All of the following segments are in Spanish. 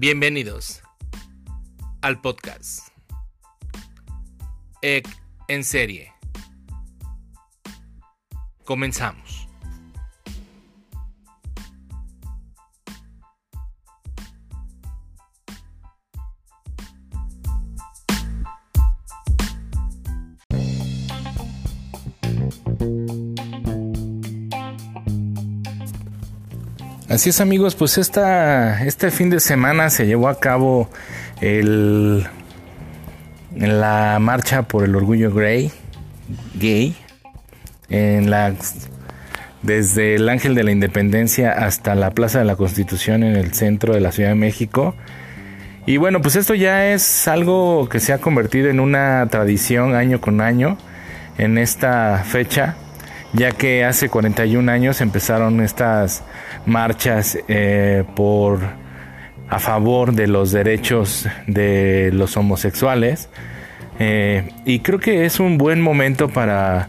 Bienvenidos al podcast EC en serie. Comenzamos. Así es amigos, pues esta, este fin de semana se llevó a cabo el, la marcha por el orgullo gay, gay en la, desde el Ángel de la Independencia hasta la Plaza de la Constitución en el centro de la Ciudad de México. Y bueno, pues esto ya es algo que se ha convertido en una tradición año con año en esta fecha ya que hace 41 años empezaron estas marchas eh, por a favor de los derechos de los homosexuales eh, y creo que es un buen momento para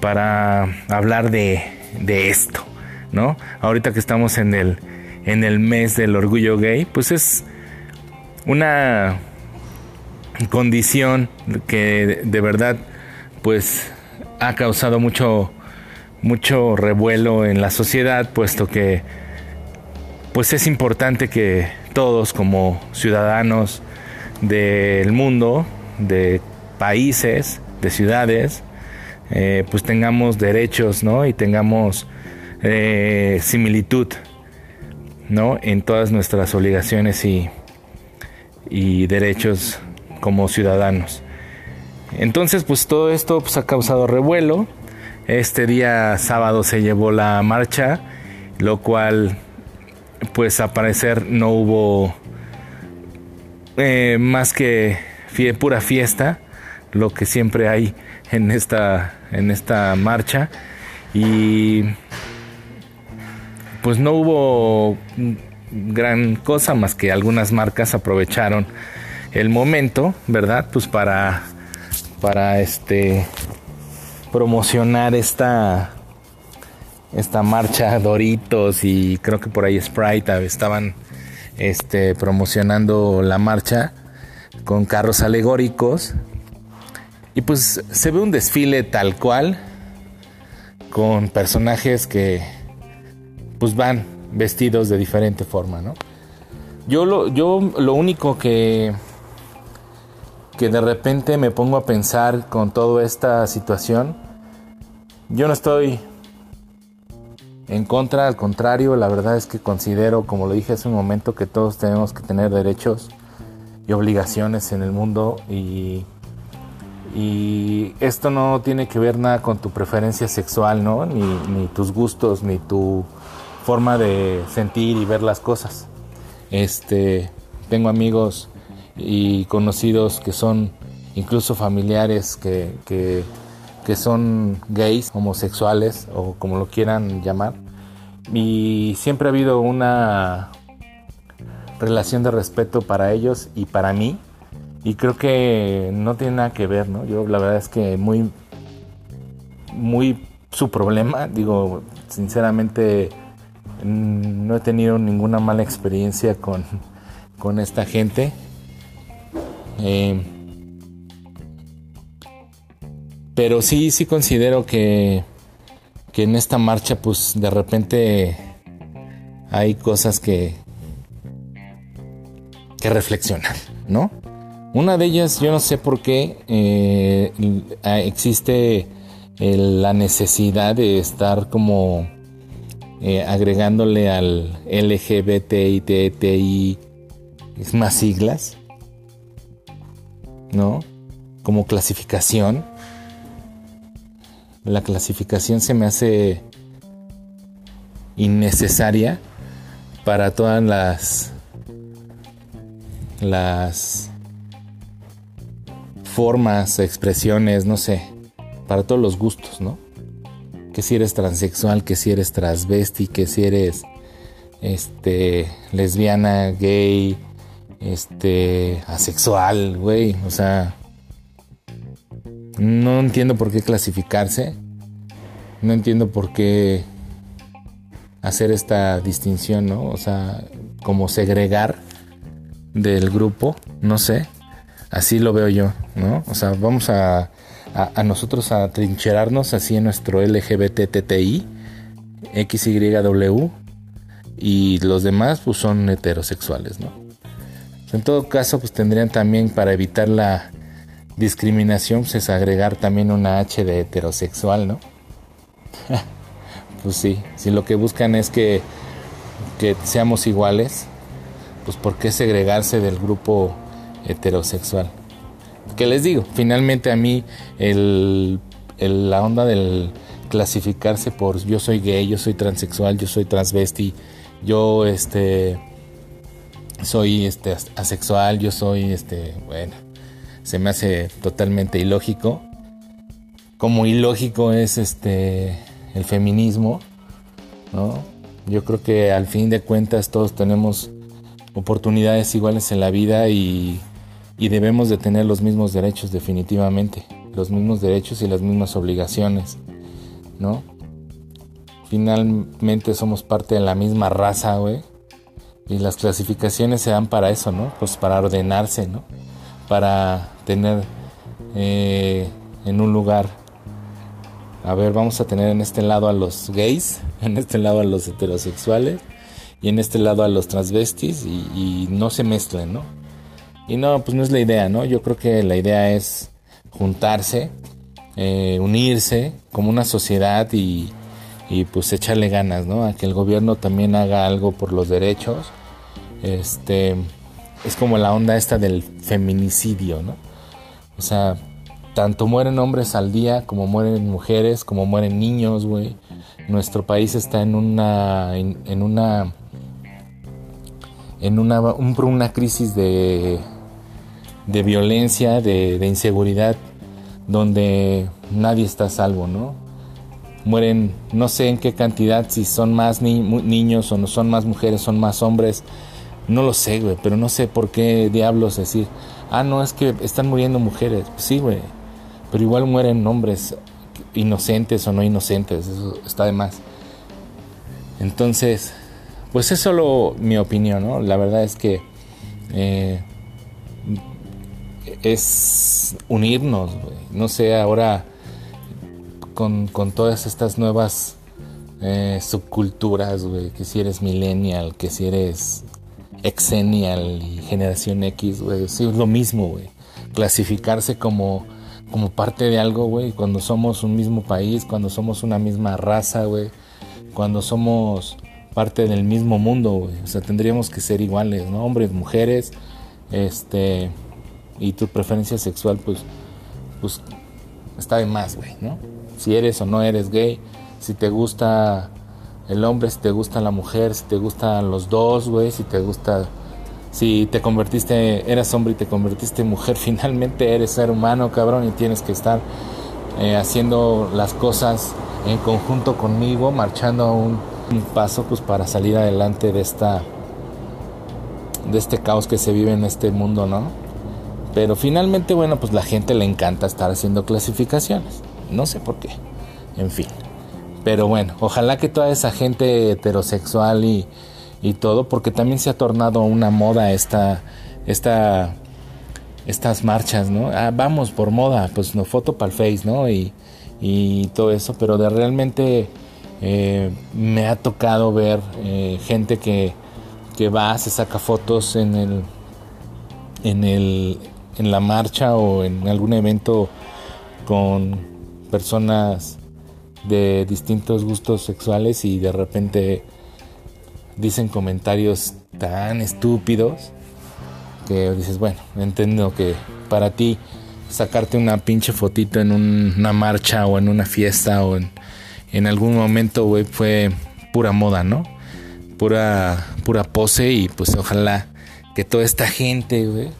para hablar de, de esto no ahorita que estamos en el en el mes del orgullo gay pues es una condición que de verdad pues ha causado mucho, mucho revuelo en la sociedad, puesto que pues es importante que todos como ciudadanos del mundo, de países, de ciudades, eh, pues tengamos derechos, ¿no? Y tengamos eh, similitud, ¿no? En todas nuestras obligaciones y, y derechos como ciudadanos. Entonces, pues todo esto pues, ha causado revuelo. Este día sábado se llevó la marcha, lo cual, pues a parecer no hubo eh, más que pura fiesta, lo que siempre hay en esta, en esta marcha. Y pues no hubo gran cosa más que algunas marcas aprovecharon el momento, ¿verdad? Pues para para este promocionar esta esta marcha Doritos y creo que por ahí Sprite estaban este promocionando la marcha con carros alegóricos y pues se ve un desfile tal cual con personajes que pues van vestidos de diferente forma, ¿no? Yo lo, yo lo único que que de repente me pongo a pensar con toda esta situación. Yo no estoy en contra, al contrario, la verdad es que considero, como lo dije hace un momento, que todos tenemos que tener derechos y obligaciones en el mundo y, esto no tiene que ver nada con tu preferencia sexual, ¿no? Ni, ni tus gustos, ni tu forma de sentir y ver las cosas. Este, tengo amigos y conocidos que son incluso familiares que, que, son gays, homosexuales o como lo quieran llamar. Y siempre ha habido una relación de respeto para ellos y para mí. Y creo que no tiene nada que ver, ¿no? Yo la verdad es que muy, muy su problema, digo, sinceramente no he tenido ninguna mala experiencia con, con esta gente eh, pero sí, sí considero que, que en esta marcha, pues de repente hay cosas que, que reflexionar, ¿no? Una de ellas, yo no sé por qué eh, existe la necesidad de estar como eh, agregándole al LGBTI, más siglas. ¿No? Como clasificación. La clasificación se me hace innecesaria para todas las las formas, expresiones, no sé, para todos los gustos, ¿no? Que si eres transexual, que si eres transvesti, que si eres este lesbiana, gay, este, asexual, güey, o sea, no entiendo por qué clasificarse, no entiendo por qué hacer esta distinción, ¿no? O sea, como segregar del grupo, no sé, así lo veo yo, ¿no? O sea, vamos a, a, nosotros a trincherarnos así en nuestro LGBTTI, XYW, y los demás pues son heterosexuales, ¿no? En todo caso, pues tendrían también para evitar la discriminación, pues agregar también una H de heterosexual, ¿no? pues sí, si lo que buscan es que, que seamos iguales, pues ¿por qué segregarse del grupo heterosexual? ¿Qué les digo? Finalmente a mí la onda del clasificarse por yo soy gay, yo soy transexual, yo soy transvesti, yo este soy este asexual, yo soy este, bueno, se me hace totalmente ilógico. Como ilógico es este el feminismo, ¿no? Yo creo que al fin de cuentas todos tenemos oportunidades iguales en la vida y, y debemos de tener los mismos derechos definitivamente, los mismos derechos y las mismas obligaciones, ¿no? Finalmente somos parte de la misma raza, güey. Y las clasificaciones se dan para eso, ¿no? Pues para ordenarse, ¿no? Para tener eh, en un lugar. A ver, vamos a tener en este lado a los gays, en este lado a los heterosexuales y en este lado a los transvestis y, no se mezclen, ¿no? Y no, pues no es la idea, ¿no? Yo creo que la idea es juntarse, eh, unirse como una sociedad y, y pues echarle ganas, ¿no? A que el gobierno también haga algo por los derechos este es como la onda esta del feminicidio, ¿no? O sea, tanto mueren hombres al día como mueren mujeres, como mueren niños, güey. Nuestro país está en una en, una en una una crisis de de violencia, de, inseguridad donde nadie está a salvo, ¿no? Mueren no sé en qué cantidad, si son más niños o no son más mujeres, son más hombres no lo sé, güey, pero no sé por qué diablos decir, ah, no, es que están muriendo mujeres. Pues sí, güey, pero igual mueren hombres inocentes o no inocentes, eso está de más. Entonces, pues es solo mi opinión, ¿no? La verdad es que eh, es unirnos, güey. No sé, ahora con, con todas estas nuevas eh, subculturas, güey, que si eres millennial, que si eres Exenial y Generación X, güey. Sí, es lo mismo, güey. Clasificarse como, como parte de algo, güey. Cuando somos un mismo país, cuando somos una misma raza, güey. Cuando somos parte del mismo mundo, güey. O sea, tendríamos que ser iguales, ¿no? Hombres, mujeres, este. Y tu preferencia sexual, pues. Pues está de más, güey, ¿no? Si eres o no eres gay, si te gusta el hombre, si te gusta la mujer, si te gustan los dos, güey, si te gusta, si te convertiste, eras hombre y te convertiste en mujer, finalmente eres ser humano, cabrón, y tienes que estar eh, haciendo las cosas en conjunto conmigo, marchando a un, paso, pues para salir adelante de esta, de este caos que se vive en este mundo, ¿no? Pero finalmente, bueno, pues la gente le encanta estar haciendo clasificaciones, no sé por qué, en fin. Pero bueno, ojalá que toda esa gente heterosexual y, y todo, porque también se ha tornado una moda esta, esta, estas marchas, ¿no? Ah, vamos por moda, pues no foto para el Face, ¿no? Y, y todo eso, pero de realmente eh, me ha tocado ver eh, gente que, que va, se saca fotos en el, en el, en la marcha o en algún evento con personas de distintos gustos sexuales y de repente dicen comentarios tan estúpidos que dices, bueno, entiendo que para ti sacarte una pinche fotito en una marcha o en una fiesta o en, algún momento, güey, fue pura moda, ¿no? Pura, pura pose y pues ojalá que toda esta gente, güey,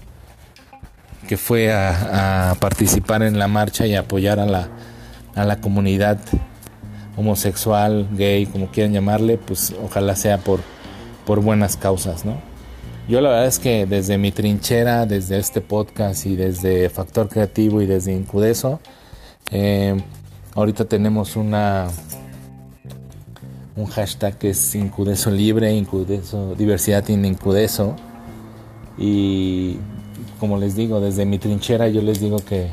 que fue a, a participar en la marcha y apoyar a la, a la comunidad homosexual, gay, como quieran llamarle, pues ojalá sea por, por buenas causas, ¿no? Yo la verdad es que desde mi trinchera, desde este podcast y desde Factor Creativo y desde Incudeso, eh, ahorita tenemos una un hashtag que es Incudeso Libre, Incudeso, Diversidad en Incudeso. y como les digo, desde mi trinchera yo les digo que,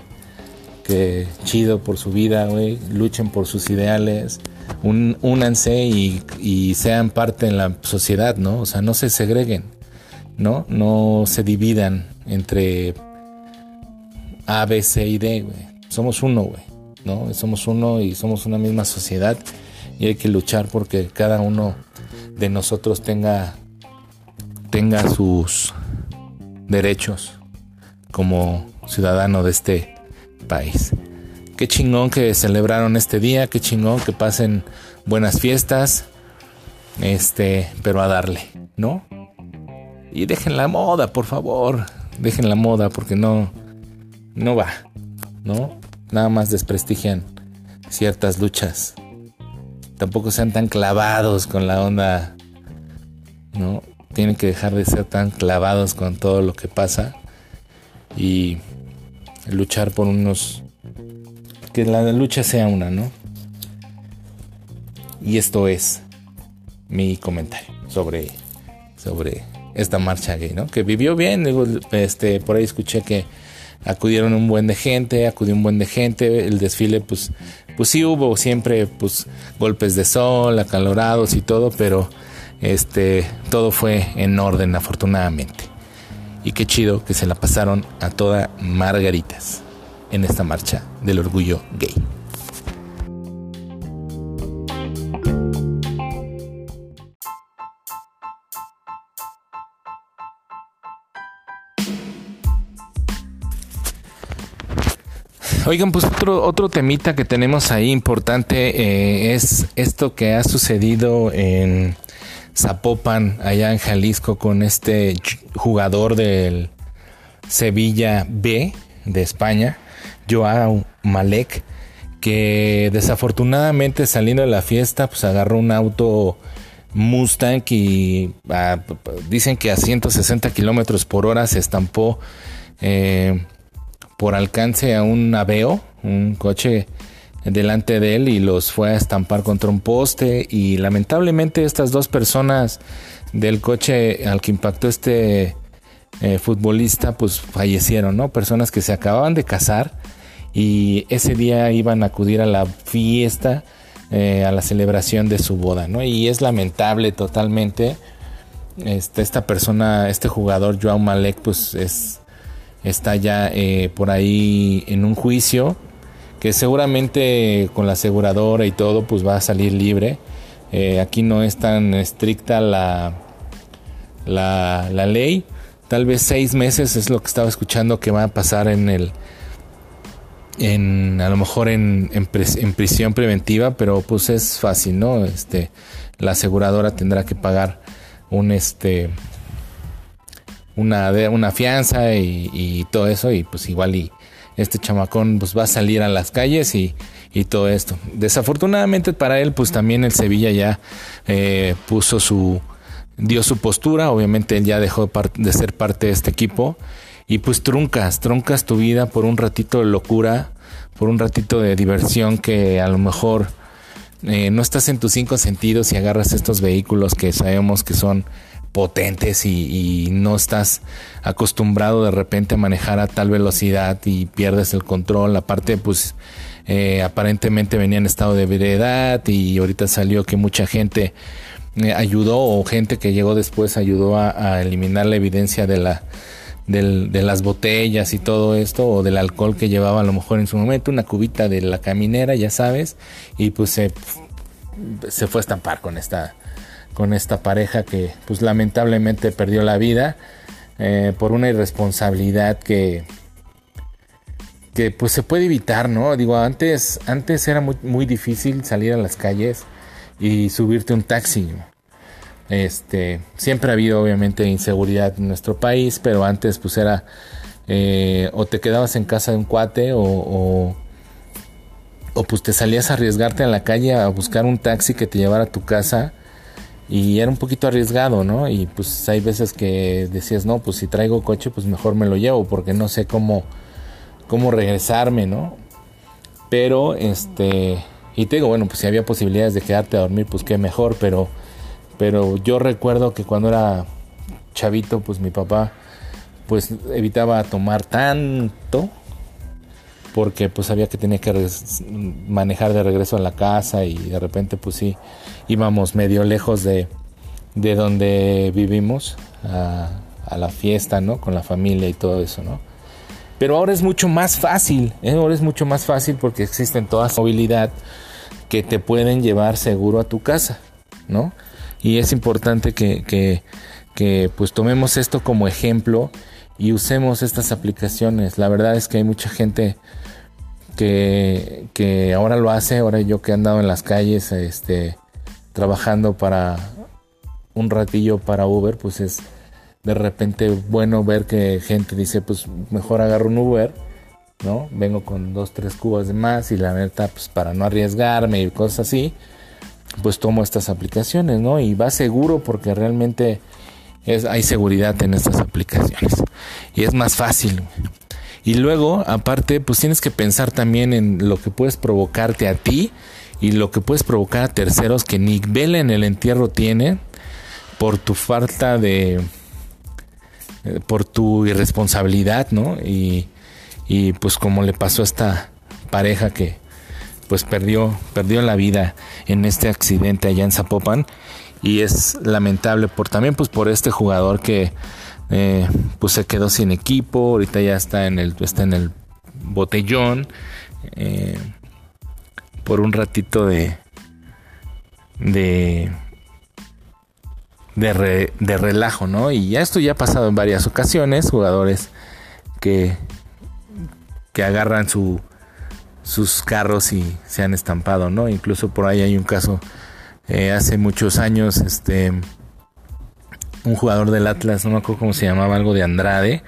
que chido por su vida, güey, luchen por sus ideales, únanse y, y, sean parte en la sociedad, ¿no? O sea, no se segreguen, ¿no? No se dividan entre A, B, C y D, güey. Somos uno, güey, ¿no? Somos uno y somos una misma sociedad y hay que luchar porque cada uno de nosotros tenga, tenga sus derechos como ciudadano de este país. Qué chingón que celebraron este día, qué chingón que pasen buenas fiestas, este, pero a darle, ¿no? Y dejen la moda, por favor, dejen la moda porque no, no va, ¿no? Nada más desprestigian ciertas luchas. Tampoco sean tan clavados con la onda, ¿no? Tienen que dejar de ser tan clavados con todo lo que pasa y luchar por unos que la lucha sea una, ¿no? Y esto es mi comentario sobre sobre esta marcha gay, ¿no? Que vivió bien, este por ahí escuché que acudieron un buen de gente, acudió un buen de gente, el desfile pues pues sí hubo siempre pues golpes de sol, acalorados y todo, pero este todo fue en orden afortunadamente. Y qué chido que se la pasaron a toda margaritas en esta marcha del orgullo gay. Oigan, pues otro, otro temita que tenemos ahí importante eh, es esto que ha sucedido en Zapopan, allá en Jalisco, con este jugador del Sevilla B de España, Joao Malek, que desafortunadamente saliendo de la fiesta, pues agarró un auto Mustang y dicen que a 160 kilómetros por hora se estampó eh, por alcance a un Aveo, un coche delante de él y los fue a estampar contra un poste y lamentablemente estas dos personas del coche al que impactó este eh, futbolista pues fallecieron, ¿no? Personas que se acababan de casar y ese día iban a acudir a la fiesta, eh, a la celebración de su boda, ¿no? Y es lamentable totalmente. Este, esta persona, este jugador, Joao Malek, pues es, está ya eh, por ahí en un juicio que seguramente con la aseguradora y todo pues va a salir libre. Eh, aquí no es tan estricta la, la, ley. Tal vez seis meses es lo que estaba escuchando que va a pasar en el en a lo mejor en, en, prisión preventiva, pero pues es fácil, ¿no? Este la aseguradora tendrá que pagar un este una, una fianza y, y todo eso y pues igual y este chamacón pues va a salir a las calles y, y todo esto. Desafortunadamente para él pues también el Sevilla ya eh, puso su, dio su postura, obviamente él ya dejó de ser parte de este equipo y pues truncas, truncas tu vida por un ratito de locura, por un ratito de diversión que a lo mejor eh, no estás en tus cinco sentidos y agarras estos vehículos que sabemos que son potentes y, no estás acostumbrado de repente a manejar a tal velocidad y pierdes el control. Aparte, pues eh, aparentemente venía en estado de ebriedad y ahorita salió que mucha gente eh, ayudó o gente que llegó después ayudó a, eliminar la evidencia de la de las botellas y todo esto o del alcohol que llevaba a lo mejor en su momento una cubita de la caminera ya sabes y pues se, se fue a estampar con esta con esta pareja que pues lamentablemente perdió la vida eh, por una irresponsabilidad que que pues se puede evitar, ¿no? Digo, antes, antes era muy, difícil salir a las calles y subirte un taxi. Este, siempre ha habido obviamente inseguridad en nuestro país, pero antes pues era eh, o te quedabas en casa de un cuate o, o, o, pues te salías a arriesgarte a la calle a buscar un taxi que te llevara a tu casa y era un poquito arriesgado, ¿no? Y pues hay veces que decías, no, pues si traigo coche, pues mejor me lo llevo porque no sé cómo, cómo regresarme, ¿no? Pero, este, y te digo, bueno, pues si había posibilidades de quedarte a dormir, pues qué mejor, pero, pero yo recuerdo que cuando era chavito, pues mi papá pues evitaba tomar tanto porque pues sabía que tenía que manejar de regreso a la casa y de repente pues sí íbamos medio lejos de, de donde vivimos a, la fiesta, ¿no? Con la familia y todo eso, ¿no? Pero ahora es mucho más fácil, ¿eh? ahora es mucho más fácil porque existen todas movilidad que te pueden llevar seguro a tu casa, ¿no? Y es importante que, que, que pues tomemos esto como ejemplo y usemos estas aplicaciones. La verdad es que hay mucha gente que, ahora lo hace, ahora yo que he andado en las calles este, trabajando para un ratillo para Uber, pues es de repente bueno ver que gente dice, pues mejor agarro un Uber, ¿no? Vengo con dos, tres cubas de más y la neta, pues para no arriesgarme y cosas así, pues tomo estas aplicaciones, ¿no? Y va seguro porque realmente hay seguridad en estas aplicaciones. Y es más fácil. Y luego, aparte, pues tienes que pensar también en lo que puedes provocarte a ti y lo que puedes provocar a terceros que ni vela en el entierro tiene por tu falta de eh, por tu irresponsabilidad, ¿no? Y, y pues como le pasó a esta pareja que pues perdió perdió la vida en este accidente allá en Zapopan y es lamentable por también pues por este jugador que eh, pues se quedó sin equipo, ahorita ya está en el, está en el botellón, eh, por un ratito de, de, de, relajo, ¿no? Y ya esto ya ha pasado en varias ocasiones, jugadores que, que agarran su, sus carros y se han estampado, ¿no? Incluso por ahí hay un caso eh, hace muchos años, este un jugador del Atlas, no me acuerdo cómo se llamaba, algo de Andrade,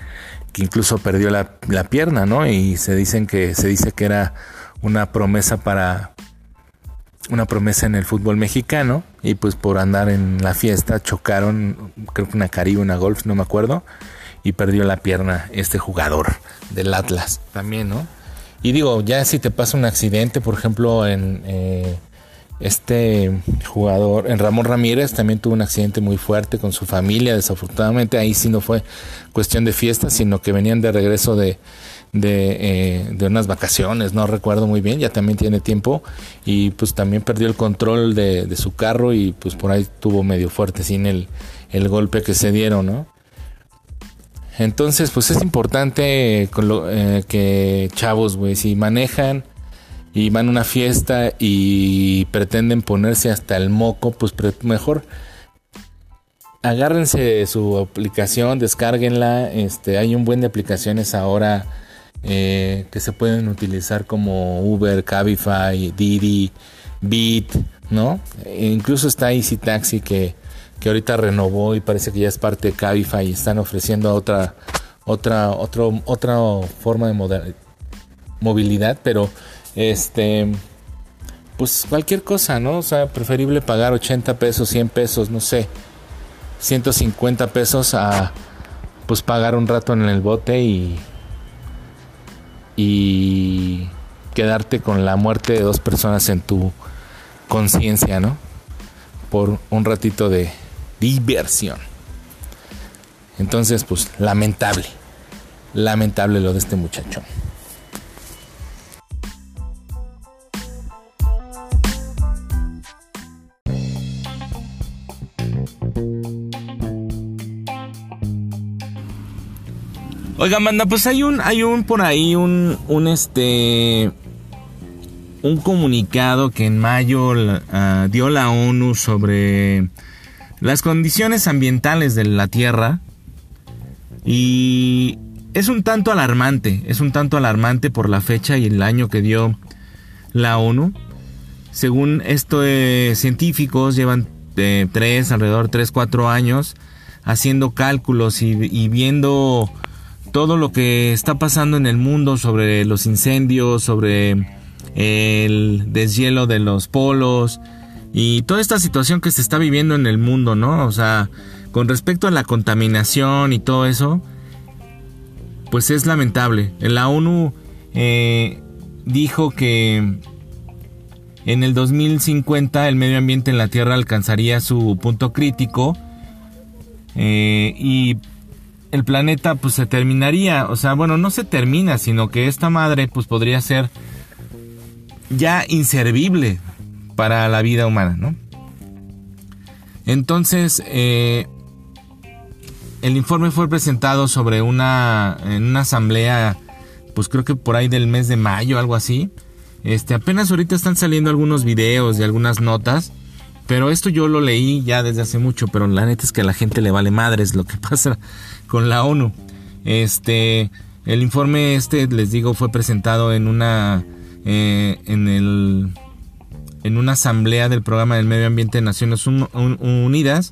que incluso perdió la, pierna, ¿no? Y se dicen que se dice que era una promesa para una promesa en el fútbol mexicano y pues por andar en la fiesta chocaron, creo que una Caribe, una Golf, no me acuerdo, y perdió la pierna este jugador del Atlas también, ¿no? Y digo, ya si te pasa un accidente, por ejemplo, en eh, este jugador, en Ramón Ramírez, también tuvo un accidente muy fuerte con su familia. Desafortunadamente, ahí sí no fue cuestión de fiesta, sino que venían de regreso de, de, eh, de, unas vacaciones, no recuerdo muy bien, ya también tiene tiempo. Y pues también perdió el control de, de su carro y pues por ahí tuvo medio fuerte sin el, el golpe que se dieron, ¿no? Entonces, pues es importante eh, que chavos, güey, si manejan y van a una fiesta y pretenden ponerse hasta el moco, pues mejor agárrense su aplicación, descárguenla. Este, hay un buen de aplicaciones ahora eh, que se pueden utilizar como Uber, Cabify, Didi, Beat, ¿no? E incluso está Easy Taxi que, que ahorita renovó y parece que ya es parte de Cabify y están ofreciendo otra, otra, otro, otra forma de movilidad, pero este, pues cualquier cosa, ¿no? O sea, preferible pagar 80 pesos, 100 pesos, no sé, 150 pesos a pues pagar un rato en el bote y y quedarte con la muerte de dos personas en tu conciencia, ¿no? Por un ratito de diversión. Entonces, pues lamentable. Lamentable lo de este muchacho. Oiga, manda, pues hay un, hay un por ahí, un, un este, un comunicado que en mayo ah, dio la ONU sobre las condiciones ambientales de la Tierra y es un tanto alarmante, es un tanto alarmante por la fecha y el año que dio la ONU. Según esto, eh, científicos llevan eh, tres, alrededor de tres, cuatro años haciendo cálculos y, y viendo todo lo que está pasando en el mundo sobre los incendios, sobre el deshielo de los polos y toda esta situación que se está viviendo en el mundo, ¿no? O sea, con respecto a la contaminación y todo eso, pues es lamentable. La ONU eh, dijo que en el 2050 el medio ambiente en la Tierra alcanzaría su punto crítico eh, y el planeta pues se terminaría, o sea, bueno, no se termina, sino que esta madre pues podría ser ya inservible para la vida humana, ¿no? Entonces, eh, el informe fue presentado sobre una, en una asamblea, pues creo que por ahí del mes de mayo, algo así. Este, apenas ahorita están saliendo algunos videos y algunas notas, pero esto yo lo leí ya desde hace mucho, pero la neta es que a la gente le vale madres lo que pasa con la ONU. Este, el informe este, les digo, fue presentado en una, eh, en el, en una asamblea del programa del medio ambiente de Naciones Unidas,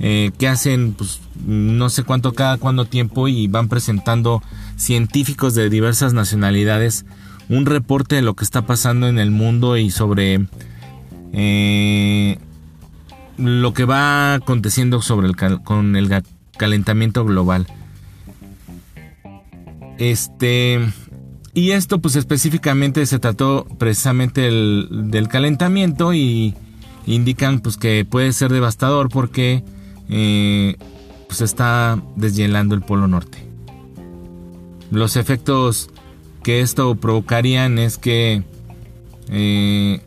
eh, que hacen, pues, no sé cuánto cada cuánto tiempo y van presentando científicos de diversas nacionalidades un reporte de lo que está pasando en el mundo y sobre eh, lo que va aconteciendo sobre el con el calentamiento global. Este y esto pues específicamente se trató precisamente del calentamiento y indican pues que puede ser devastador porque eh, pues está deshielando el Polo Norte. Los efectos que esto provocarían es que eh,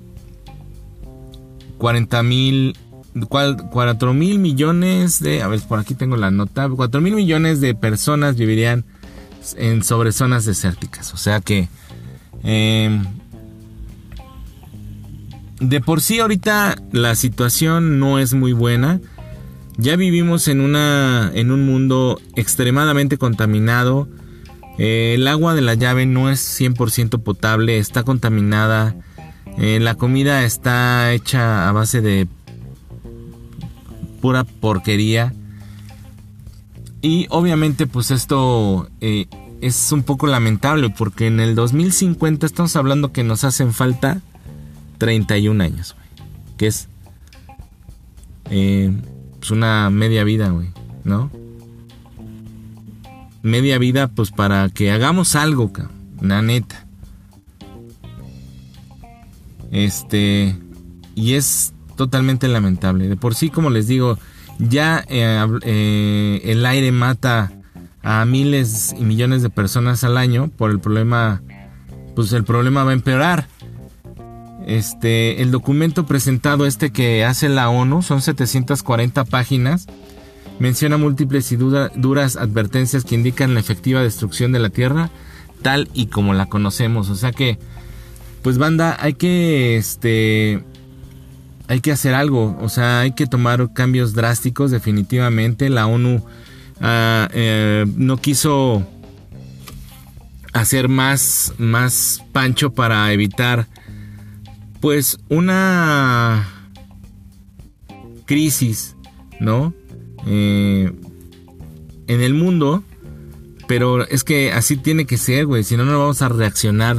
40 mil 4 mil millones de a ver por aquí tengo la nota 4 mil millones de personas vivirían en sobre zonas desérticas o sea que eh, de por sí ahorita la situación no es muy buena ya vivimos en, una, en un mundo extremadamente contaminado. Eh, el agua de la llave no es 100% potable, está contaminada. Eh, la comida está hecha a base de pura porquería. Y obviamente pues esto eh, es un poco lamentable porque en el 2050 estamos hablando que nos hacen falta 31 años, que es pues una media vida, güey, ¿no? Media vida, pues para que hagamos algo, la neta. Este, y es totalmente lamentable. De por sí, como les digo, ya eh, eh, el aire mata a miles y millones de personas al año por el problema, pues el problema va a empeorar. Este, el documento presentado este que hace la ONU son 740 páginas. Menciona múltiples y duras advertencias que indican la efectiva destrucción de la Tierra tal y como la conocemos. O sea que, pues banda, hay que, este, hay que hacer algo. O sea, hay que tomar cambios drásticos definitivamente. La ONU ah, eh, no quiso hacer más, más pancho para evitar pues una crisis, ¿no? Eh, en el mundo, pero es que así tiene que ser, güey, si no, no vamos a reaccionar.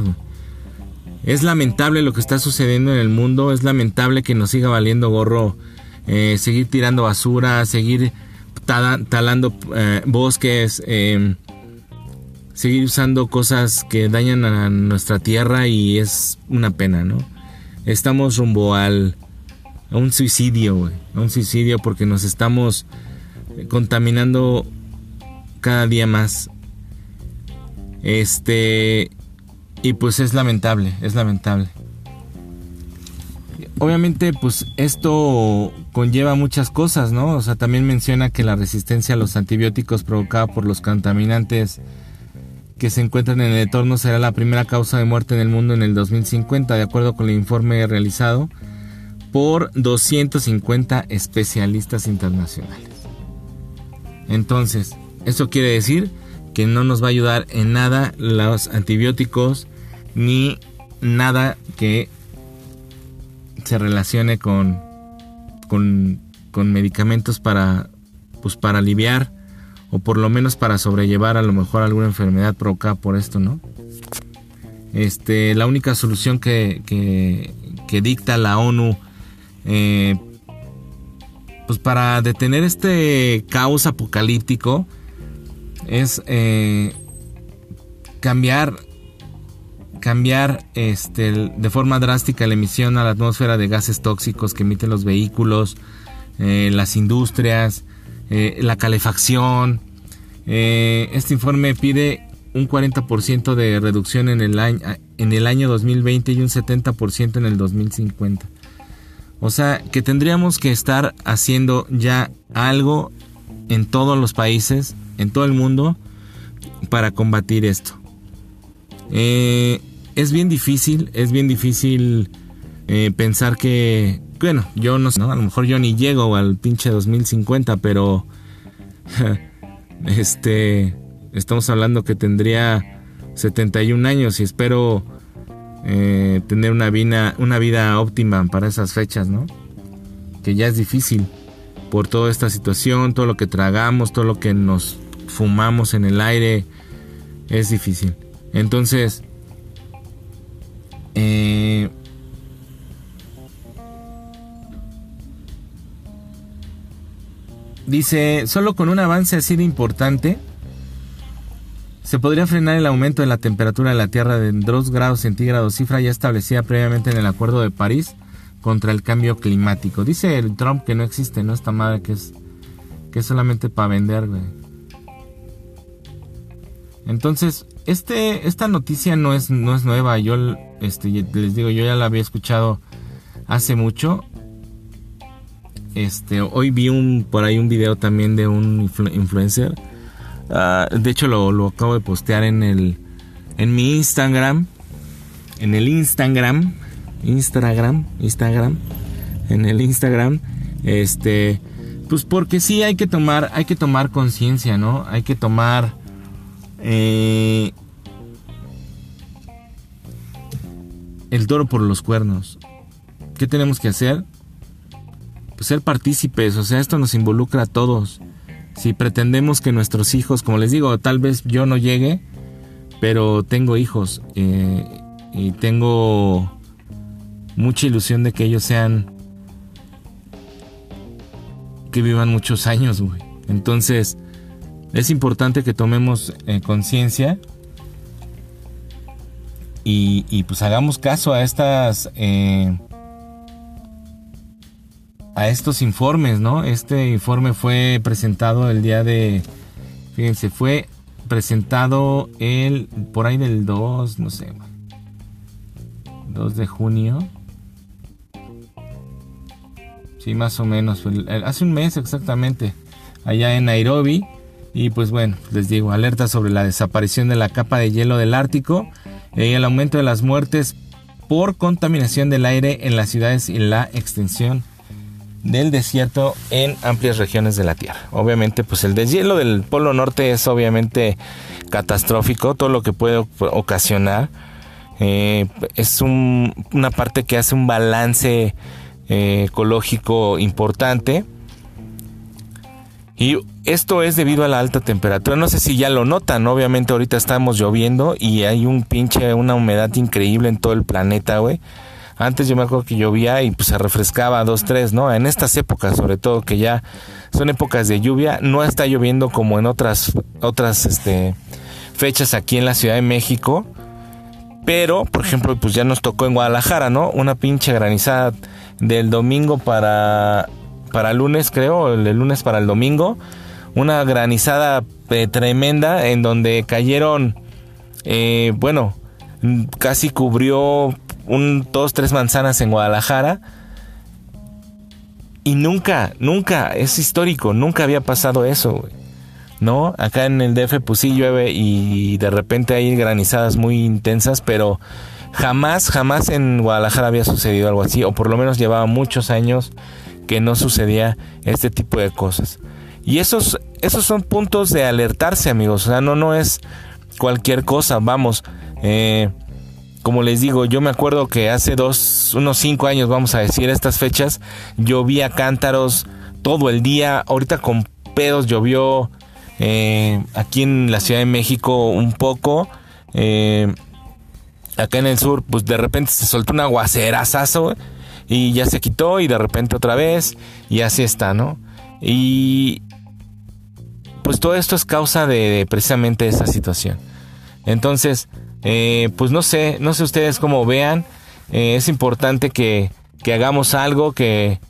Es lamentable lo que está sucediendo en el mundo, es lamentable que nos siga valiendo gorro eh, seguir tirando basura, seguir talando eh, bosques, seguir usando cosas que dañan a nuestra tierra y es una pena, ¿no? estamos rumbo al a un suicidio, güey, a un suicidio porque nos estamos contaminando cada día más. Este y pues es lamentable, es lamentable. Obviamente, pues esto conlleva muchas cosas, ¿no? O sea, también menciona que la resistencia a los antibióticos provocada por los contaminantes que se encuentran en el entorno será la primera causa de muerte en el mundo en el 2050, de acuerdo con el informe realizado por 250 especialistas internacionales. Entonces, eso quiere decir que no nos va a ayudar en nada los antibióticos ni nada que se relacione con, con, con medicamentos para, pues para aliviar o por lo menos para sobrellevar a lo mejor alguna enfermedad provocada por esto, ¿no? Este, la única solución que, que, dicta la ONU eh, pues para detener este caos apocalíptico es eh, cambiar cambiar este, de forma drástica la emisión a la atmósfera de gases tóxicos que emiten los vehículos, eh, las industrias, eh, la calefacción, Eh, este informe pide un 40% de reducción en el, año, en el año 2020 y un 70% en el 2050. O sea, que tendríamos que estar haciendo ya algo en todos los países, en todo el mundo, para combatir esto. Es bien difícil, es bien difícil eh, pensar que, bueno, yo no sé, a lo mejor yo ni llego al pinche 2050, pero este, estamos hablando que tendría 71 años y espero eh, tener una vida, una vida óptima para esas fechas, ¿no? Que ya es difícil por toda esta situación, todo lo que tragamos, todo lo que nos fumamos en el aire, es difícil. Entonces, eh, dice, solo con un avance así de importante, se podría frenar el aumento de la temperatura de la Tierra de 2 grados centígrados, cifra ya establecida previamente en el Acuerdo de París contra el cambio climático. Dice el Trump que no existe, no esta madre que es que es solamente para vender, Entonces, este esta noticia no es no es nueva, yo este les digo, yo ya la había escuchado hace mucho. Este, hoy vi un por ahí un video también de un influencer Ah, de hecho, lo, acabo de postear en el en mi Instagram. En el Instagram. Instagram. Instagram. En el Instagram. Este. Pues porque sí hay que tomar. Hay que tomar conciencia, ¿no? Hay que tomar. Eh, el toro por los cuernos. ¿Qué tenemos que hacer? Pues ser partícipes. O sea, esto nos involucra a todos si pretendemos que nuestros hijos, como les digo, tal vez yo no llegue, pero tengo hijos eh, y tengo mucha ilusión de que ellos sean, que vivan muchos años. Entonces, es importante que tomemos eh, conciencia y, pues hagamos caso a estas... Eh, a estos informes, ¿no? Este informe fue presentado el día de, fíjense, fue presentado el, por ahí del 2, no sé, 2 de junio. Sí, más o menos, hace un mes exactamente, allá en Nairobi. Y pues bueno, les digo, alerta sobre la desaparición de la capa de hielo del Ártico y el aumento de las muertes por contaminación del aire en las ciudades y la extensión del desierto en amplias regiones de la Tierra. Obviamente, pues el deshielo del Polo Norte es obviamente catastrófico, todo lo que puede ocasionar. Eh, es una parte que hace un balance eh, ecológico importante. Y esto es debido a la alta temperatura. No sé si ya lo notan, obviamente ahorita estamos lloviendo y hay un pinche, una humedad increíble en todo el planeta, güey. Antes yo me acuerdo que llovía y pues se refrescaba dos, tres, ¿no? En estas épocas, sobre todo, que ya son épocas de lluvia, no está lloviendo como en otras, otras este, fechas aquí en la Ciudad de México. Pero, por ejemplo, pues ya nos tocó en Guadalajara, ¿no? Una pinche granizada del domingo para, para lunes, creo, el lunes para el domingo. Una granizada eh, tremenda en donde cayeron, eh, bueno, casi cubrió un, dos, tres manzanas en Guadalajara. Y nunca, nunca, es histórico, nunca había pasado eso, ¿No? Acá en el DF pues sí llueve y de repente hay granizadas muy intensas, pero jamás, jamás en Guadalajara había sucedido algo así, o por lo menos llevaba muchos años que no sucedía este tipo de cosas. Y esos, esos son puntos de alertarse, amigos. O sea, no, no es cualquier cosa. Vamos, eh, como les digo, yo me acuerdo que hace dos, unos cinco años, vamos a decir, estas fechas, llovía cántaros todo el día. Ahorita con pedos llovió eh, aquí en la Ciudad de México un poco. Eh, acá en el sur, pues de repente se soltó un aguacerazazo y ya se quitó y de repente otra vez y así está, ¿no? Y pues todo esto es causa de precisamente esa situación. Entonces, eh, pues no sé, no sé ustedes cómo vean. Eh, es importante que, hagamos algo, que,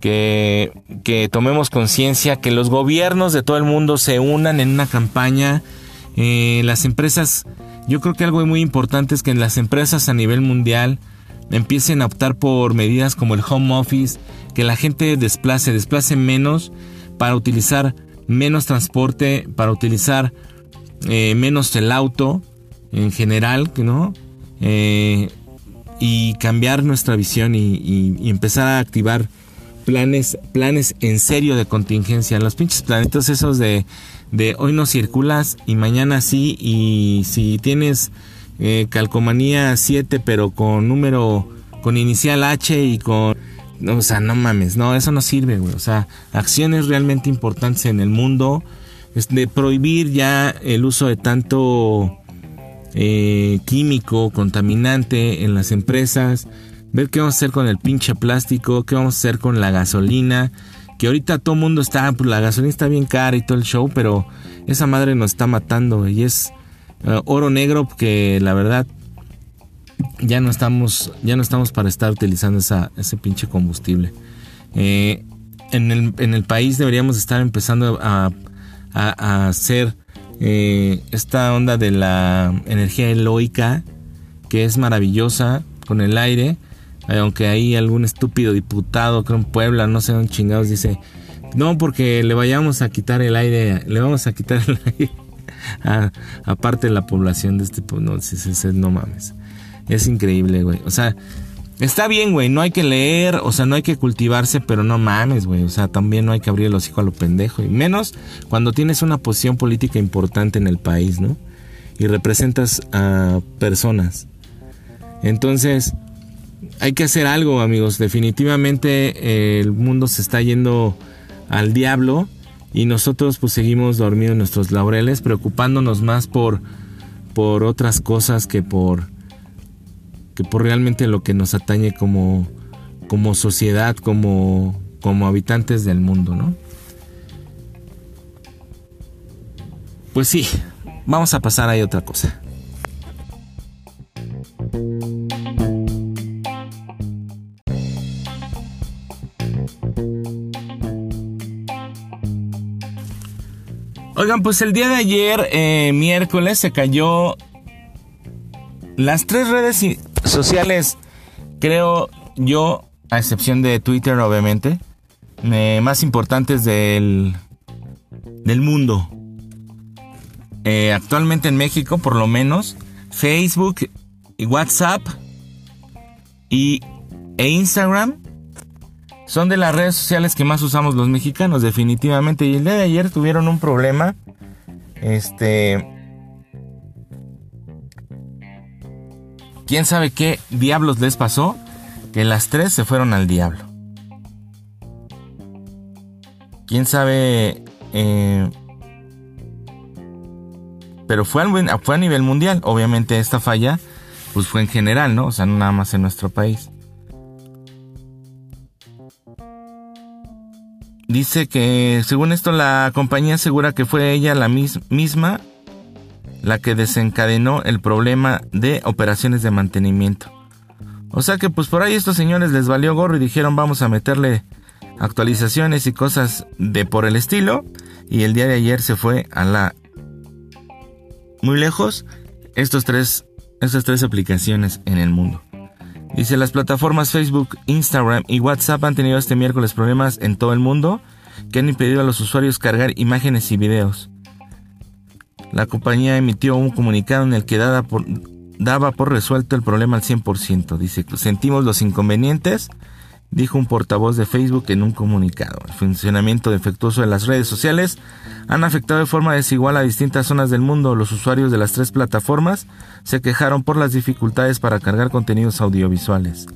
que, que tomemos conciencia, que los gobiernos de todo el mundo se unan en una campaña. Eh, las empresas, yo creo que algo muy importante es que las empresas a nivel mundial empiecen a optar por medidas como el home office, que la gente desplace, desplace menos para utilizar menos transporte, para utilizar eh, menos el auto en general, ¿no? Eh, y cambiar nuestra visión y, empezar a activar planes, planes en serio de contingencia. Los pinches planitos esos de, de hoy no circulas y mañana sí. Y si tienes eh, calcomanía 7 pero con número, con inicial H y con... O sea, no mames, no, eso no sirve, güey. O sea, acciones realmente importantes en el mundo. Es de prohibir ya el uso de tanto eh, químico, contaminante en las empresas, ver qué vamos a hacer con el pinche plástico, qué vamos a hacer con la gasolina, que ahorita todo el mundo está, pues la gasolina está bien cara y todo el show, pero esa madre nos está matando y es eh, oro negro que la verdad ya no estamos, ya no estamos para estar utilizando esa, ese pinche combustible. Eh, en, el, en, el, país deberíamos estar empezando a, a hacer eh, esta onda de la energía eloica, que es maravillosa con el aire, eh, aunque hay algún estúpido diputado, creo en Puebla, no sé dónde chingados, dice, no, porque le vayamos a quitar el aire, le vamos a quitar el aire a, parte de la población de este no, no mames. Es increíble, güey. O sea, Está bien, güey, no hay que leer, o sea, no hay que cultivarse, pero no mames, güey. O sea, también no hay que abrir el hocico a lo pendejo. Y menos cuando tienes una posición política importante en el país, ¿no? Y representas a personas. Entonces, hay que hacer algo, amigos. Definitivamente eh, el mundo se está yendo al diablo y nosotros pues seguimos dormidos en nuestros laureles, preocupándonos más por, por otras cosas que por que por realmente lo que nos atañe como, como sociedad, como, como habitantes del mundo, ¿no? Pues sí, vamos a pasar a otra cosa. Oigan, pues el día de ayer, eh, miércoles, se cayó las tres redes sociales, creo yo, a excepción de Twitter, obviamente, eh, más importantes del, del mundo. Eh, actualmente en México, por lo menos, Facebook WhatsApp y, e Instagram son de las redes sociales que más usamos los mexicanos, definitivamente. Y el día de ayer tuvieron un problema. Este ¿Quién sabe qué diablos les pasó? Que las tres se fueron al diablo. ¿Quién sabe? Eh, pero fue a, fue a nivel mundial. Obviamente esta falla pues fue en general, ¿no? O sea, no nada más en nuestro país. Dice que según esto la compañía asegura que fue ella la misma la que desencadenó el problema de operaciones de mantenimiento. O sea que pues por ahí estos señores les valió gorro y dijeron vamos a meterle actualizaciones y cosas de por el estilo. Y el día de ayer se fue a la... Muy lejos estos tres, estas tres aplicaciones en el mundo. Dice, las plataformas Facebook, Instagram y WhatsApp han tenido este miércoles problemas en todo el mundo que han impedido a los usuarios cargar imágenes y videos. La compañía emitió un comunicado en el que daba por, resuelto el problema al 100%. Dice, sentimos los inconvenientes, dijo un portavoz de Facebook en un comunicado. El funcionamiento defectuoso de las redes sociales han afectado de forma desigual a distintas zonas del mundo. Los usuarios de las tres plataformas se quejaron por las dificultades para cargar contenidos audiovisuales,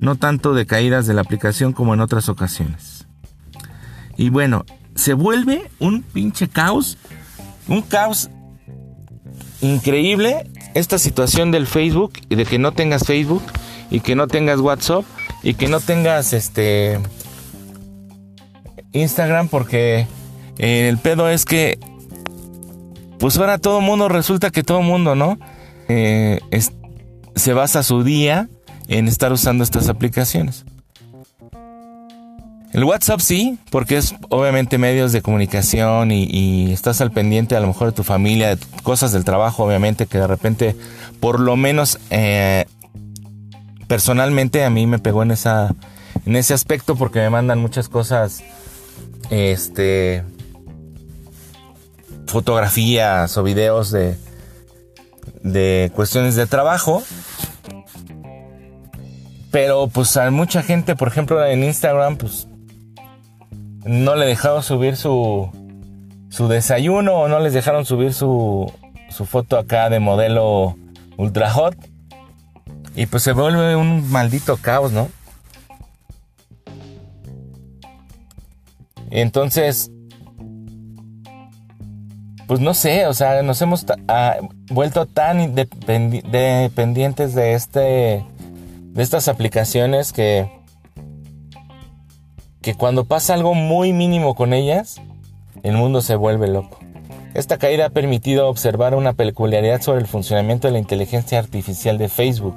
no tanto de caídas de la aplicación como en otras ocasiones. Y bueno, se vuelve un pinche caos, un caos increíble esta situación del Facebook y de que no tengas Facebook y que no tengas WhatsApp y que no tengas este Instagram porque eh, el pedo es que pues ahora todo mundo resulta que todo mundo, ¿no? Eh, se basa su día en estar usando estas aplicaciones. El WhatsApp sí, porque es obviamente medios de comunicación y, estás al pendiente a lo mejor de tu familia, de cosas del trabajo, obviamente, que de repente, por lo menos eh, personalmente a mí me pegó en esa en ese aspecto porque me mandan muchas cosas este fotografías o videos de de cuestiones de trabajo. Pero pues a mucha gente por ejemplo en Instagram pues no le dejaron subir su su desayuno o no les dejaron subir su su foto acá de modelo ultra hot y pues se vuelve un maldito caos, ¿no? Entonces, pues no sé, o sea, nos hemos ah, vuelto tan dependientes de este de estas aplicaciones que que cuando pasa algo muy mínimo con ellas, el mundo se vuelve loco. Esta caída ha permitido observar una peculiaridad sobre el funcionamiento de la inteligencia artificial de Facebook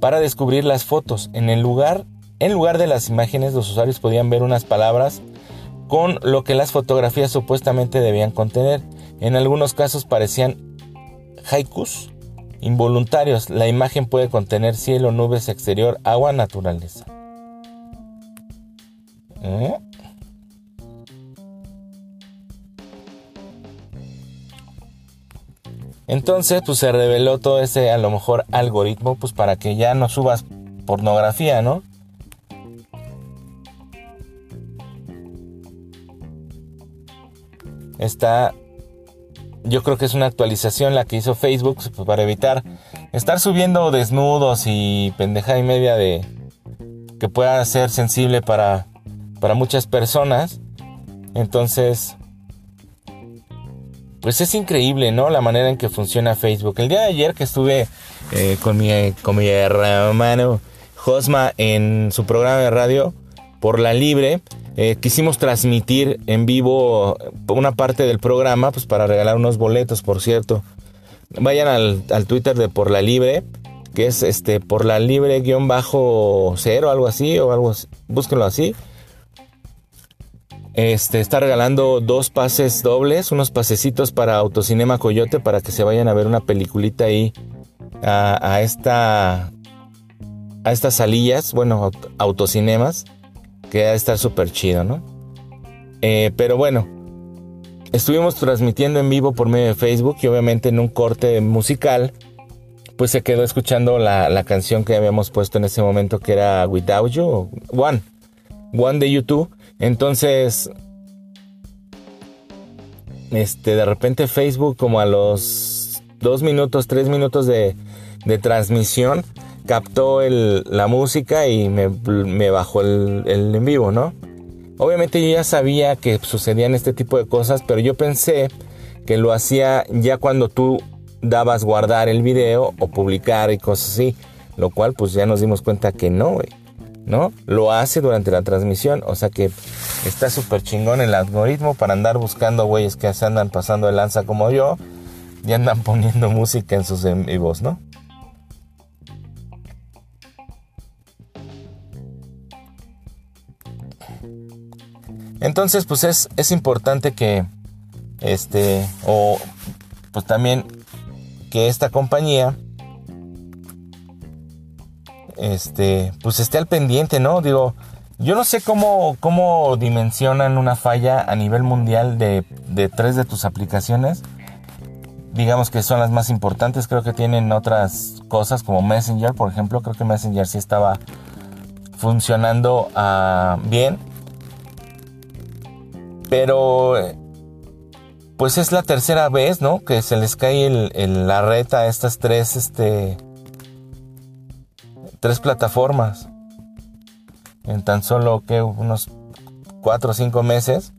para descubrir las fotos. En el lugar, en lugar de las imágenes, los usuarios podían ver unas palabras con lo que las fotografías supuestamente debían contener. En algunos casos parecían haikus involuntarios. La imagen puede contener cielo, nubes, exterior, agua, naturaleza. ¿Eh? Entonces, pues se reveló todo ese, a lo mejor, algoritmo, pues para que ya no subas pornografía, ¿no? Está, yo creo que es una actualización la que hizo Facebook pues, para evitar estar subiendo desnudos y pendeja y media de que pueda ser sensible para, para muchas personas. Entonces, pues es increíble, ¿no? La manera en que funciona Facebook. El día de ayer que estuve eh, con, mi, con mi hermano Josma en su programa de radio por la libre, eh, quisimos transmitir en vivo una parte del programa, pues para regalar unos boletos, por cierto. Vayan al, al Twitter de Por la Libre, que es este por la libre guion bajo cero, algo así, o algo así. Búsquenlo así. Este está regalando dos pases dobles, unos pasecitos para Autocinema Coyote para que se vayan a ver una peliculita ahí a, esta a estas salillas, bueno, autocinemas, que va a estar súper chido, ¿no? Eh, pero bueno, estuvimos transmitiendo en vivo por medio de Facebook y obviamente en un corte musical, pues se quedó escuchando la, la canción que habíamos puesto en ese momento que era Without You, One, One de YouTube. Entonces, este, de repente Facebook, como a los dos minutos, tres minutos de, transmisión, captó la música y me, me bajó el, el, en vivo, ¿no? Obviamente yo ya sabía que sucedían este tipo de cosas, pero yo pensé que lo hacía ya cuando tú dabas guardar el video o publicar y cosas así, lo cual pues ya nos dimos cuenta que no, güey. ¿No? Lo hace durante la transmisión, o sea que está súper chingón el algoritmo para andar buscando güeyes que se andan pasando de lanza como yo y andan poniendo música en sus en vivos, ¿no? Entonces, pues es, es importante que, este, o pues también que esta compañía este, pues esté al pendiente, ¿no? Digo, yo no sé cómo, cómo dimensionan una falla a nivel mundial de, de tres de tus aplicaciones. Digamos que son las más importantes, creo que tienen otras cosas como Messenger, por ejemplo, creo que Messenger sí estaba funcionando uh, bien. Pero pues es la tercera vez, ¿no? Que se les cae la reta a estas tres, este, tres plataformas en tan solo que unos cuatro o cinco meses.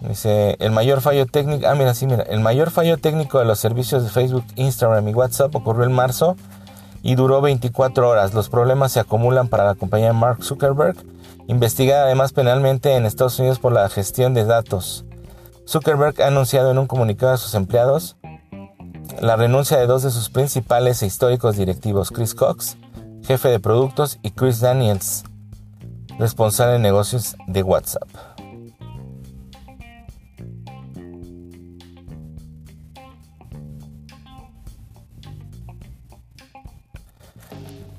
Dice, el mayor fallo técnico, ah mira, sí, mira, el mayor fallo técnico de los servicios de Facebook, Instagram y WhatsApp ocurrió en marzo y duró 24 horas. Los problemas se acumulan para la compañía Mark Zuckerberg, investigada además penalmente en Estados Unidos por la gestión de datos. Zuckerberg ha anunciado en un comunicado a sus empleados la renuncia de dos de sus principales e históricos directivos, Chris Cox, jefe de productos, y Chris Daniels, responsable de negocios de WhatsApp.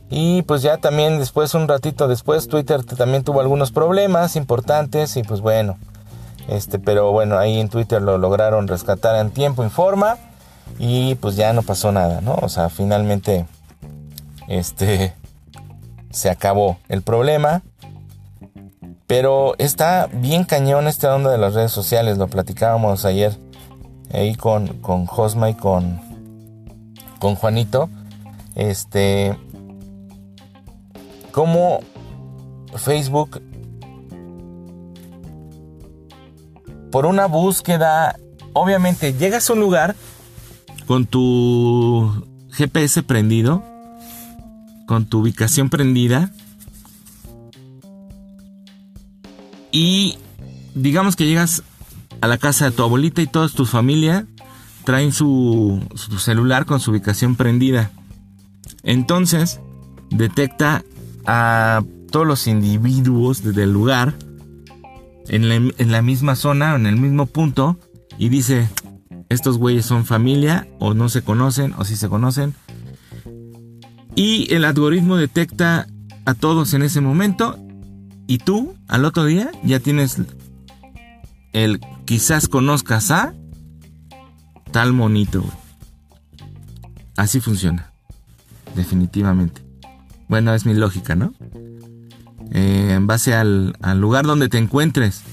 Y pues ya también después, un ratito después, Twitter también tuvo algunos problemas importantes y pues bueno, este, pero bueno, ahí en Twitter lo lograron rescatar en tiempo, en forma y pues ya no pasó nada, ¿no? O sea, finalmente, este, se acabó el problema. Pero está bien cañón esta onda de las redes sociales, lo platicábamos ayer ahí con, con Josma y con, con Juanito. Este, cómo Facebook por una búsqueda, obviamente llegas a un lugar con tu GPS prendido, con tu ubicación prendida y digamos que llegas a la casa de tu abuelita y toda tu familia traen su, su celular con su ubicación prendida. Entonces detecta a todos los individuos del lugar en la, misma zona, en el mismo punto, y dice, estos güeyes son familia, o no se conocen, o si se conocen. Y el algoritmo detecta a todos en ese momento, y tú, al otro día, ya tienes el quizás conozcas a tal monito. Así funciona, definitivamente. Bueno, es mi lógica, ¿no? Eh, en base al, lugar donde te encuentres.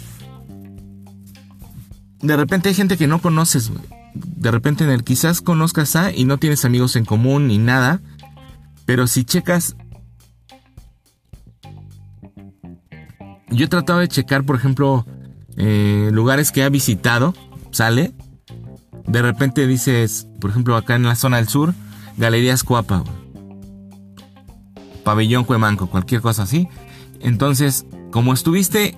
De repente hay gente que no conoces, De repente en el quizás conozcas a y no tienes amigos en común ni nada. Pero si checas... Yo he tratado de checar, por ejemplo, eh, lugares que ha visitado. Sale. De repente dices, por ejemplo, acá en la zona del sur, Galerías Cuapa pabellón Cuemanco, cualquier cosa así. Entonces, como estuviste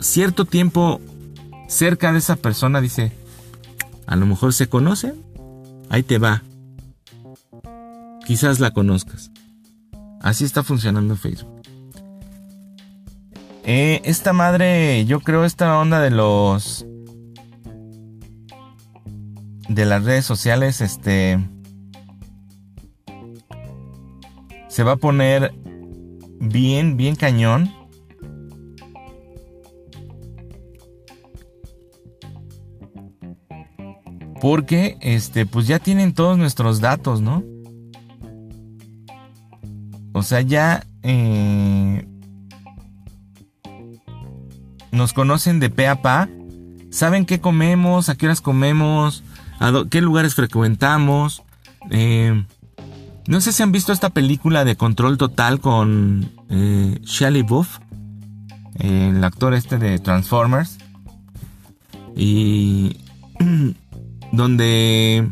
cierto tiempo cerca de esa persona, dice, a lo mejor se conocen, ahí te va. Quizás la conozcas. Así está funcionando Facebook. Eh, esta madre, yo creo esta onda de los... De las redes sociales, este... se va a poner bien, bien cañón. Porque, este, pues ya tienen todos nuestros datos, ¿no? O sea, ya eh, nos conocen de pe a pa. Saben qué comemos, a qué horas comemos, a qué lugares frecuentamos. Eh, no sé si han visto esta película de Control Total con eh, Shelley Buff, el actor este de Transformers, y donde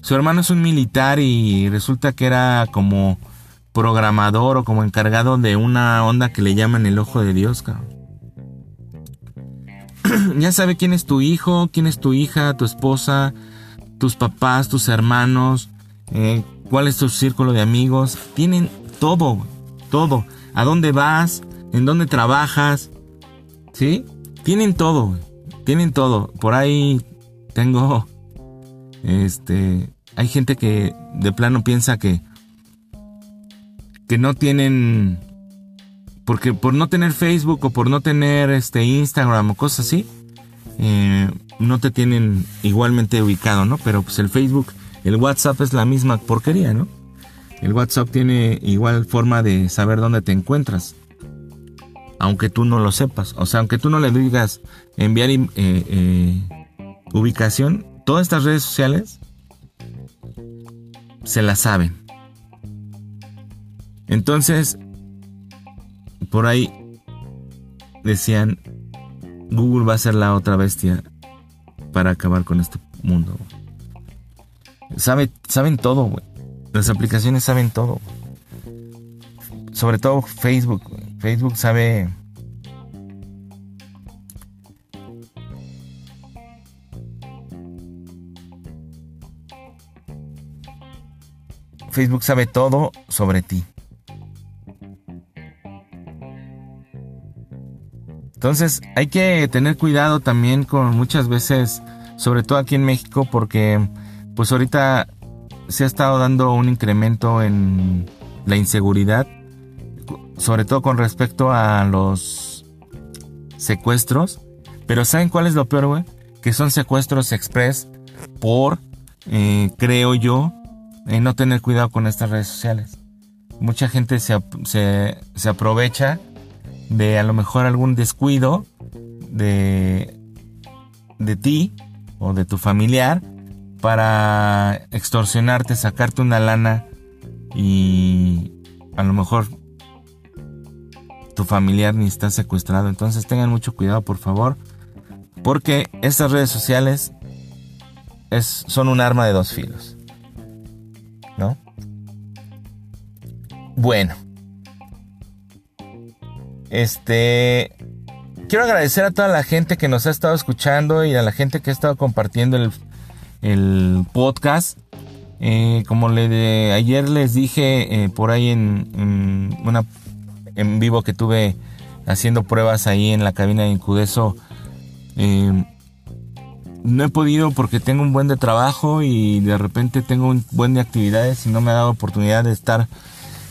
su hermano es un militar y resulta que era como programador o como encargado de una onda que le llaman el ojo de Dios, ya sabe quién es tu hijo, quién es tu hija, tu esposa, tus papás, tus hermanos, eh, cuál es tu círculo de amigos, tienen todo, todo. ¿A dónde vas? ¿En dónde trabajas? ¿Sí? Tienen todo, tienen todo. Por ahí tengo, este, hay gente que de plano piensa que, que no tienen, porque por no tener Facebook o por no tener este Instagram o cosas así, eh, no te tienen igualmente ubicado, ¿no? Pero pues el Facebook el WhatsApp es la misma porquería, ¿no? El WhatsApp tiene igual forma de saber dónde te encuentras. Aunque tú no lo sepas. O sea, aunque tú no le digas enviar eh, eh, ubicación, todas estas redes sociales se la saben. Entonces, por ahí decían, Google va a ser la otra bestia para acabar con este mundo. Sabe, saben todo, güey. Las aplicaciones saben todo. Sobre todo Facebook. Facebook sabe... Facebook sabe todo sobre ti. Entonces hay que tener cuidado también con muchas veces, sobre todo aquí en México, porque pues ahorita se ha estado dando un incremento en la inseguridad, sobre todo con respecto a los secuestros. Pero ¿saben cuál es lo peor, güey? Que son secuestros express por, eh, creo yo, no tener cuidado con estas redes sociales. Mucha gente se, se, se aprovecha de a lo mejor algún descuido de, de ti o de tu familiar para extorsionarte, sacarte una lana y a lo mejor tu familiar ni está secuestrado. Entonces tengan mucho cuidado por favor. Porque estas redes sociales es, son un arma de dos filos. ¿No? Bueno. Este. Quiero agradecer a toda la gente que nos ha estado escuchando y a la gente que ha estado compartiendo el, podcast. Eh, como le ayer les dije eh, por ahí en, una en vivo que tuve haciendo pruebas ahí en la cabina de Incudeso. Eh, no he podido porque tengo un buen de trabajo y de repente tengo un buen de actividades y no me ha dado oportunidad de estar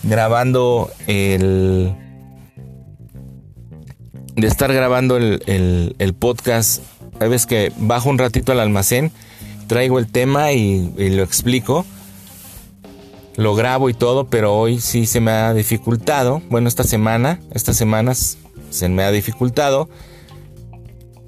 grabando el, de estar grabando el, el, podcast. Hay veces que bajo un ratito al almacén, traigo el tema y, lo explico. Lo grabo y todo, pero hoy sí se me ha dificultado. Bueno, esta semana, estas semanas se me ha dificultado.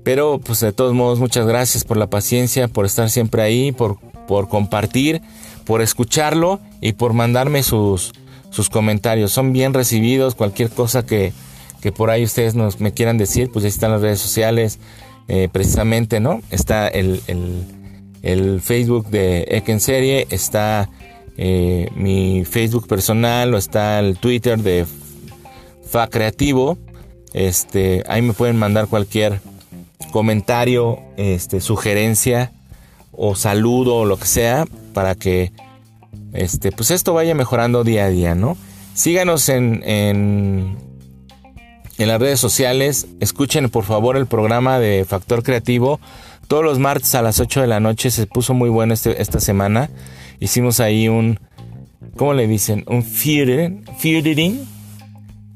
Pero pues de todos modos, muchas gracias por la paciencia, por estar siempre ahí, por, por compartir, por escucharlo y por mandarme sus, sus comentarios. Son bien recibidos. Cualquier cosa que, que por ahí ustedes nos me quieran decir, pues ahí están las redes sociales, eh, precisamente, ¿no? Está el, el, Facebook de Eken Serie, está eh, mi Facebook personal, o está el Twitter de Fa Creativo. Este, ahí me pueden mandar cualquier comentario, este, sugerencia o saludo o lo que sea para que este, pues esto vaya mejorando día a día, ¿no? Síganos en, en las redes sociales. Escuchen por favor el programa de Factor Creativo. Todos los martes a las 8 de la noche se puso muy bueno este, esta semana. Hicimos ahí un, ¿cómo le dicen? Un feeding.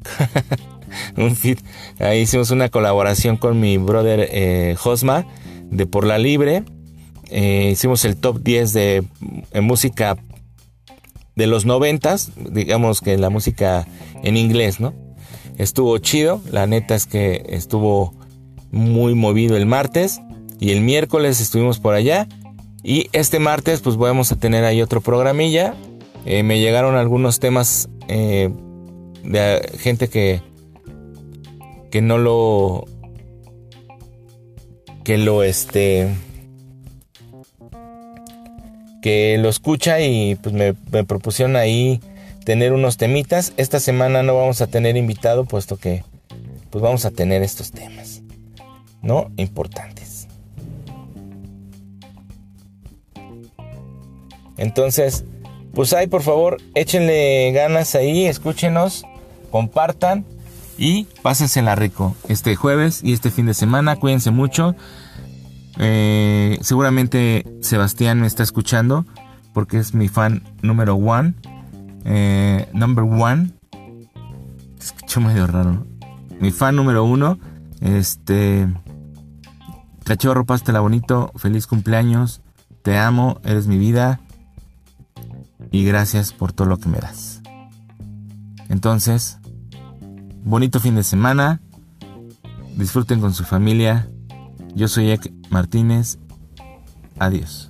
un feed. Ahí hicimos una colaboración con mi brother eh, Josma de Por la Libre. Eh, hicimos el top 10 de música de los noventas, digamos que la música en inglés, ¿no? Estuvo chido, la neta es que estuvo muy movido el martes y el miércoles estuvimos por allá y este martes pues vamos a tener ahí otro programilla. Eh, me llegaron algunos temas eh, de gente que que no lo que lo este que lo escucha y pues me, me propusieron ahí tener unos temitas. Esta semana no vamos a tener invitado, puesto que pues vamos a tener estos temas, ¿no? Importantes. Entonces, pues ahí por favor, échenle ganas ahí, escúchenos, compartan y pásensela rico este jueves y este fin de semana. Cuídense mucho. Eh, seguramente Sebastián me está escuchando porque es mi fan número one. Eh, number one. Escucho medio raro. Mi fan número uno. Este. Cachorro, pastela bonito. Feliz cumpleaños. Te amo. Eres mi vida. Y gracias por todo lo que me das. Entonces, bonito fin de semana. Disfruten con su familia. Yo soy Ek Martínez. Adiós.